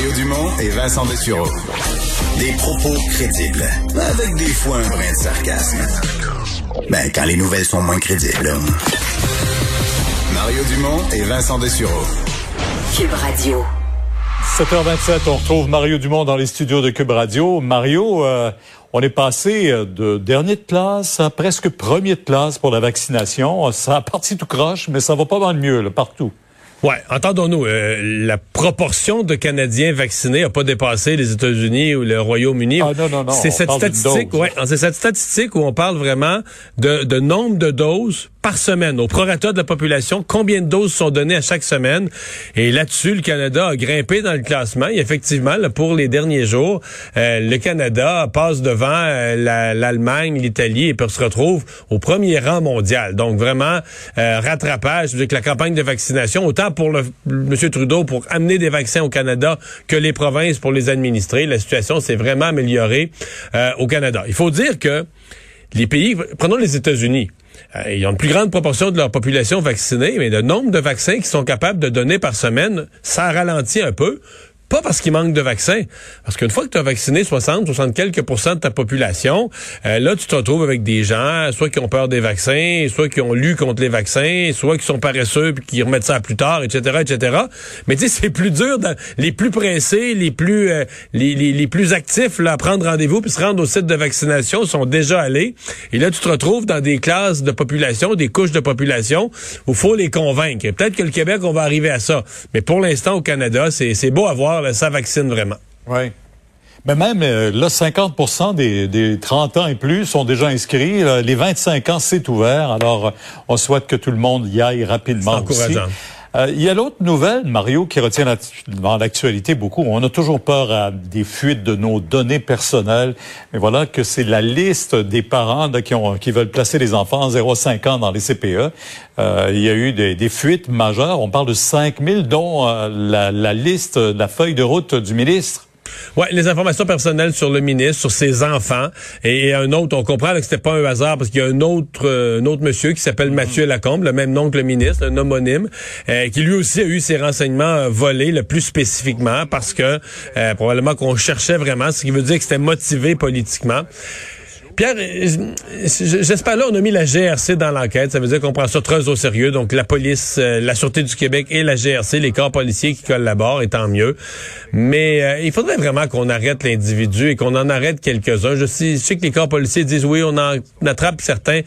Mario Dumont et Vincent Dessureau. Des propos crédibles, avec des fois un brin de sarcasme. Ben, quand les nouvelles sont moins crédibles. Mario Dumont et Vincent Dessureau. Cube Radio. 7h27, on retrouve Mario Dumont dans les studios de Cube Radio. Mario, euh, on est passé euh, de dernier de classe à presque premier de classe pour la vaccination. Ça a parti tout croche, mais ça va pas mal mieux là, partout. Ouais, entendons-nous, euh, la proportion de Canadiens vaccinés n'a pas dépassé les États-Unis ou le Royaume-Uni. Ah non, non, non. C'est cette statistique, ouais, c'est cette statistique où on parle vraiment de, de nombre de doses par semaine, au prorata de la population, combien de doses sont données à chaque semaine? Et là-dessus, le Canada a grimpé dans le classement. Et effectivement, pour les derniers jours, euh, le Canada passe devant euh, l'Allemagne, l'Italie et se retrouve au premier rang mondial. Donc vraiment, euh, rattrapage, que la campagne de vaccination, autant pour le, M. Trudeau pour amener des vaccins au Canada que les provinces pour les administrer. La situation s'est vraiment améliorée au Canada. Il faut dire que les pays, prenons les États-Unis. Euh, ils ont une plus grande proportion de leur population vaccinée, mais le nombre de vaccins qu'ils sont capables de donner par semaine, ça ralentit un peu. Pas parce qu'il manque de vaccins. Parce qu'une fois que tu as vacciné 60, 60 quelques pourcents de ta population, euh, là, tu te retrouves avec des gens, soit qui ont peur des vaccins, soit qui ont lu contre les vaccins, soit qui sont paresseux puis qui remettent ça plus tard, etc., etc. Mais tu sais, c'est plus dur. les plus pressés, les plus euh, les, les, plus actifs là, à prendre rendez-vous puis se rendre au site de vaccination sont déjà allés. Et là, tu te retrouves dans des classes de population, des couches de population où faut les convaincre. Peut-être que le Québec, on va arriver à ça. Mais pour l'instant, au Canada, c'est beau à voir ça vaccine vraiment. Oui. Mais même euh, là, 50 des, des 30 ans et plus sont déjà inscrits. Les 25 ans, c'est ouvert. Alors, on souhaite que tout le monde y aille rapidement. encourageant. Euh, il y a l'autre nouvelle, Mario, qui retient dans l'actualité beaucoup. On a toujours peur à des fuites de nos données personnelles. Mais voilà que c'est la liste des parents qui, veulent placer les enfants 0-5 ans dans les CPE. Euh, il y a eu des, des, fuites majeures. On parle de 5 000, dont euh, la, la liste, la feuille de route du ministre. Ouais, les informations personnelles sur le ministre, sur ses enfants, et, un autre, on comprend que c'était pas un hasard parce qu'il y a un autre, euh, un autre monsieur qui s'appelle Mathieu Lacombe, le même nom que le ministre, un homonyme, euh, qui lui aussi a eu ses renseignements euh, volés le plus spécifiquement parce que probablement qu'on cherchait vraiment, ce qui veut dire que c'était motivé politiquement. Pierre, j'espère là, on a mis la GRC dans l'enquête. Ça veut dire qu'on prend ça très au sérieux. Donc, la police, euh, la Sûreté du Québec et la GRC, les corps policiers qui collaborent, et tant mieux. Mais euh, il faudrait vraiment qu'on arrête l'individu et qu'on en arrête quelques-uns. Je sais, que les corps policiers disent oui, on en attrape certains.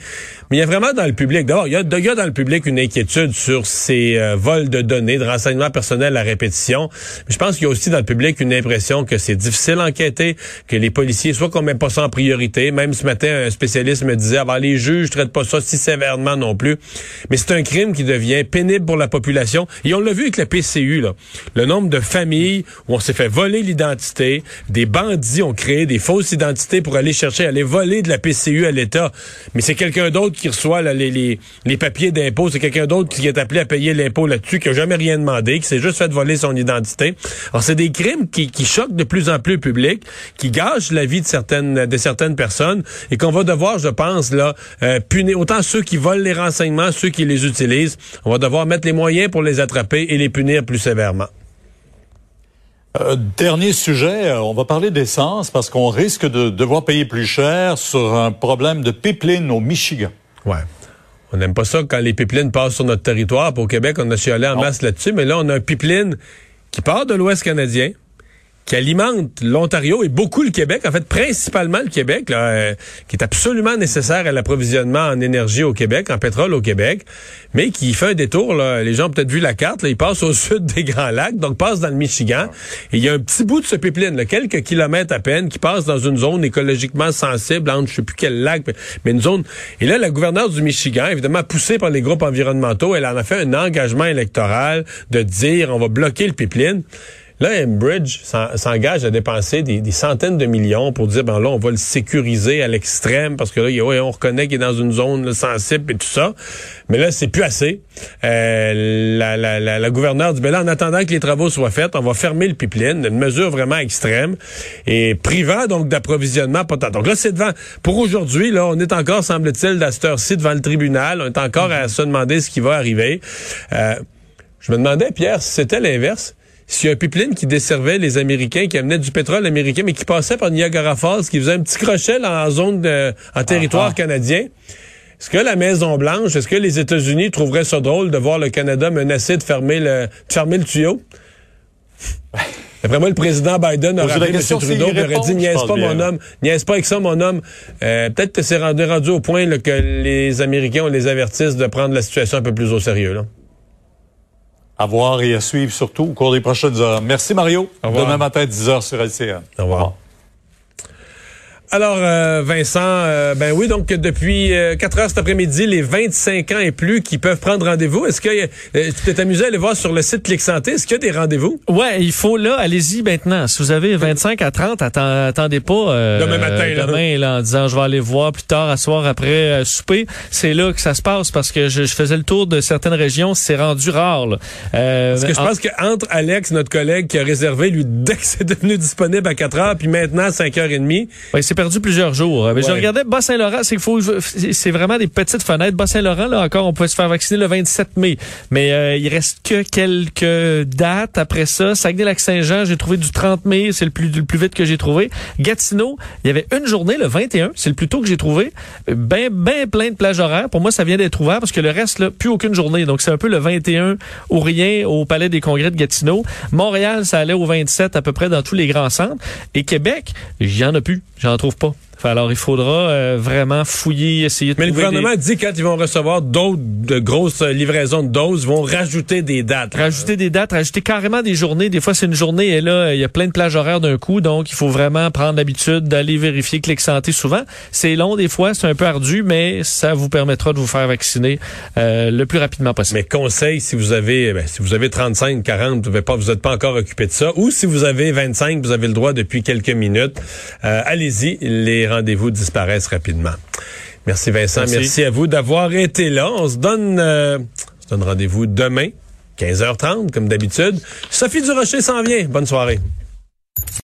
Mais il y a vraiment dans le public, d'abord, il y a, dans le public une inquiétude sur ces euh, vols de données, de renseignements personnels à répétition. Mais je pense qu'il y a aussi dans le public une impression que c'est difficile d'enquêter, que les policiers, soit qu'on met pas ça en priorité, même ce matin, un spécialiste me disait, avant les juges traitent pas ça si sévèrement non plus. Mais c'est un crime qui devient pénible pour la population. Et on l'a vu avec la PCU, là. Le nombre de familles où on s'est fait voler l'identité, des bandits ont créé des fausses identités pour aller chercher, aller voler de la PCU à l'État. Mais c'est quelqu'un d'autre qui reçoit les, les, papiers d'impôt, c'est quelqu'un d'autre qui est appelé à payer l'impôt là-dessus, qui a jamais rien demandé, qui s'est juste fait voler son identité. Alors, c'est des crimes qui, qui choquent de plus en plus le public, qui gâchent la vie de certaines, de certaines personnes et qu'on va devoir, je pense, là, euh, punir autant ceux qui volent les renseignements, ceux qui les utilisent. On va devoir mettre les moyens pour les attraper et les punir plus sévèrement. Euh, dernier sujet, euh, on va parler d'essence parce qu'on risque de devoir payer plus cher sur un problème de pipeline au Michigan. Ouais. On n'aime pas ça quand les pipelines passent sur notre territoire. Pour Québec, on a chialé en masse là-dessus, mais là, on a un pipeline qui part de l'Ouest canadien, qui alimente l'Ontario et beaucoup le Québec, en fait principalement le Québec, là, euh, qui est absolument nécessaire à l'approvisionnement en énergie au Québec, en pétrole au Québec, mais qui fait un détour. Là. Les gens ont peut-être vu la carte, là, il passe au sud des Grands Lacs, donc passe dans le Michigan. Et il y a un petit bout de ce pipeline, là, quelques kilomètres à peine, qui passe dans une zone écologiquement sensible, entre je sais plus quel lac, mais une zone. Et là, la gouverneure du Michigan, évidemment poussée par les groupes environnementaux, elle en a fait un engagement électoral de dire on va bloquer le pipeline. Là, Enbridge s'engage à dépenser des, centaines de millions pour dire, ben là, on va le sécuriser à l'extrême parce que là, on reconnaît qu'il est dans une zone sensible et tout ça. Mais là, c'est plus assez. Euh, la, la, la, gouverneure dit, ben là, en attendant que les travaux soient faits, on va fermer le pipeline, une mesure vraiment extrême et privant donc d'approvisionnement potent. Donc là, c'est devant. Pour aujourd'hui, là, on est encore, semble-t-il, à cette heure-ci devant le tribunal. On est encore à se demander ce qui va arriver. Euh, je me demandais, Pierre, si c'était l'inverse s'il y a un pipeline qui desservait les Américains, qui amenait du pétrole américain, mais qui passait par Niagara Falls, qui faisait un petit crochet en zone de, en territoire Ah, ah. canadien, est-ce que la Maison-Blanche, est-ce que les États-Unis trouveraient ça drôle de voir le Canada menacé de fermer le, de fermer le tuyau? D'après moi, le président Biden aurait appelé M. Trudeau et aurait dit Niaise pas mon homme, niaise pas avec ça mon homme. Euh, Peut-être que c'est rendu, rendu au point là, que les Américains, on les avertisse de prendre la situation un peu plus au sérieux. Là. À voir et à suivre surtout au cours des prochaines heures. Merci Mario. Au revoir. Demain matin, 10h sur LCN. Au revoir. Alors, euh, Vincent, euh, ben oui, donc depuis euh, 4 heures cet après-midi, les 25 ans et plus qui peuvent prendre rendez-vous. Est-ce que euh, tu t'es amusé à aller voir sur le site Clic Santé? Est-ce qu'il y a des rendez-vous? Ouais, il faut là, allez-y maintenant. Si vous avez 25 à 30, atten- attendez pas euh, Demain matin, là. demain là, en disant je vais aller voir plus tard à soir après euh, souper. C'est là que ça se passe parce que je, je faisais le tour de certaines régions, c'est rendu rare. Là. Euh, Parce que je en- pense qu'entre Alex, notre collègue qui a réservé, lui, dès que c'est devenu disponible à 4 heures, puis maintenant à 5h30, Ouais, perdu plusieurs jours. Mais Je regardais Bas-Saint-Laurent, c'est faut, c'est vraiment des petites fenêtres. Bas-Saint-Laurent, là encore, on pouvait se faire vacciner le 27 mai. Mais euh, il reste que quelques dates après ça. Saguenay-Lac-Saint-Jean, j'ai trouvé du 30 mai, c'est le plus, le plus vite que j'ai trouvé. Gatineau, il y avait une journée, le 21, c'est le plus tôt que j'ai trouvé. Ben, ben plein de plages horaires. Pour moi, ça vient d'être ouvert parce que le reste, là, plus aucune journée. Donc, c'est un peu le 21 ou rien au Palais des Congrès de Gatineau. Montréal, ça allait au 27 à peu près dans tous les grands centres. Et Québec, j'y en a plus. J'en trouve pas. Alors, il faudra euh, vraiment fouiller, essayer de mais le gouvernement des- dit quand ils vont recevoir d'autres de grosses euh, livraisons de doses, ils vont rajouter des dates. Rajouter des dates, rajouter carrément des journées. Des fois, c'est une journée et là, il y a plein de plages horaires d'un coup. Donc, il faut vraiment prendre l'habitude d'aller vérifier Clic Santé souvent. C'est long des fois, c'est un peu ardu, mais ça vous permettra de vous faire vacciner euh, le plus rapidement possible. Mais conseil, si vous avez ben, si vous avez 35, 40, vous n'êtes pas, vous êtes pas encore occupé de ça, ou si vous avez 25, vous avez le droit depuis quelques minutes, euh, allez-y, les rendez-vous disparaissent rapidement. Merci Vincent, merci, Merci. à vous d'avoir été là. On se donne, euh, on se donne rendez-vous demain, 15h30 comme d'habitude. Sophie Durocher s'en vient. Bonne soirée.